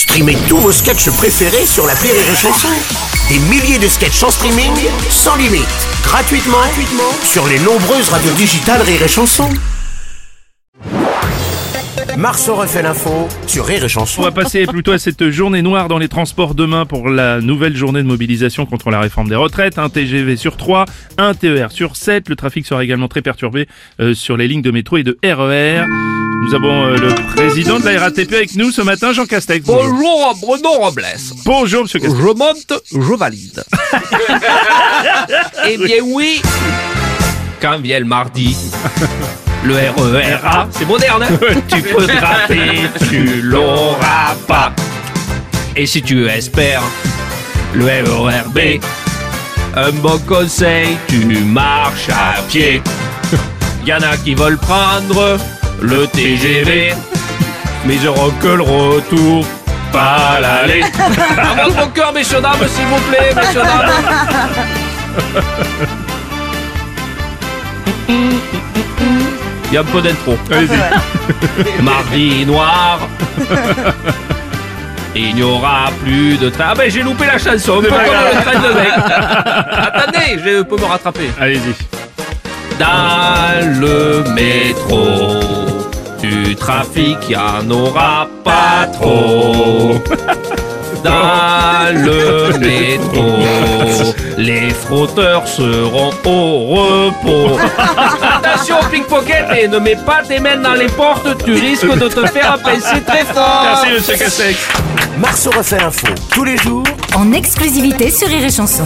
Streamez tous vos sketchs préférés sur la Rire et Chanson. Des milliers de sketchs en streaming, sans limite, gratuitement, gratuitement sur les nombreuses radios digitales Rire et Chanson. Marceau refait l'info sur Rire et On Chanson. va passer plutôt à cette journée noire dans les transports demain pour la nouvelle journée de mobilisation contre la réforme des retraites. Un TGV sur 3, un TER sur 7. Le trafic sera également très perturbé euh, sur les lignes de métro et de RER. Nous avons euh, le président de la RATP avec nous ce matin, Jean Castex. Bonjour, Bruno Robles. Bonjour monsieur Castex. Je monte, je valide. eh bien oui, quand vient le mardi, le RERA, c'est moderne, hein tu peux te rater, tu l'auras pas. Et si tu espères le RERB, un bon conseil, tu marches à pied. Y en a qui veulent prendre le TGV, mais auront que le retour, pas l'aller. Avant mon cœur, messieurs dames, s'il vous plaît, messieurs dames. Il y a un peu d'intro. Allez-y. Mardi noir. Il n'y aura plus de train. Ah ben j'ai loupé la chanson, un peu comme le train de veille. Attendez, je peux me rattraper. Allez-y. Dans le métro, du trafic, y en aura pas trop. Dans le métro, les frotteurs seront au repos. Attention au pickpocket et ne mets pas tes mains dans les portes, tu risques de te faire pincer très fort. Merci monsieur Castex. Marceau refait l'info tous les jours en exclusivité sur Rire et chanson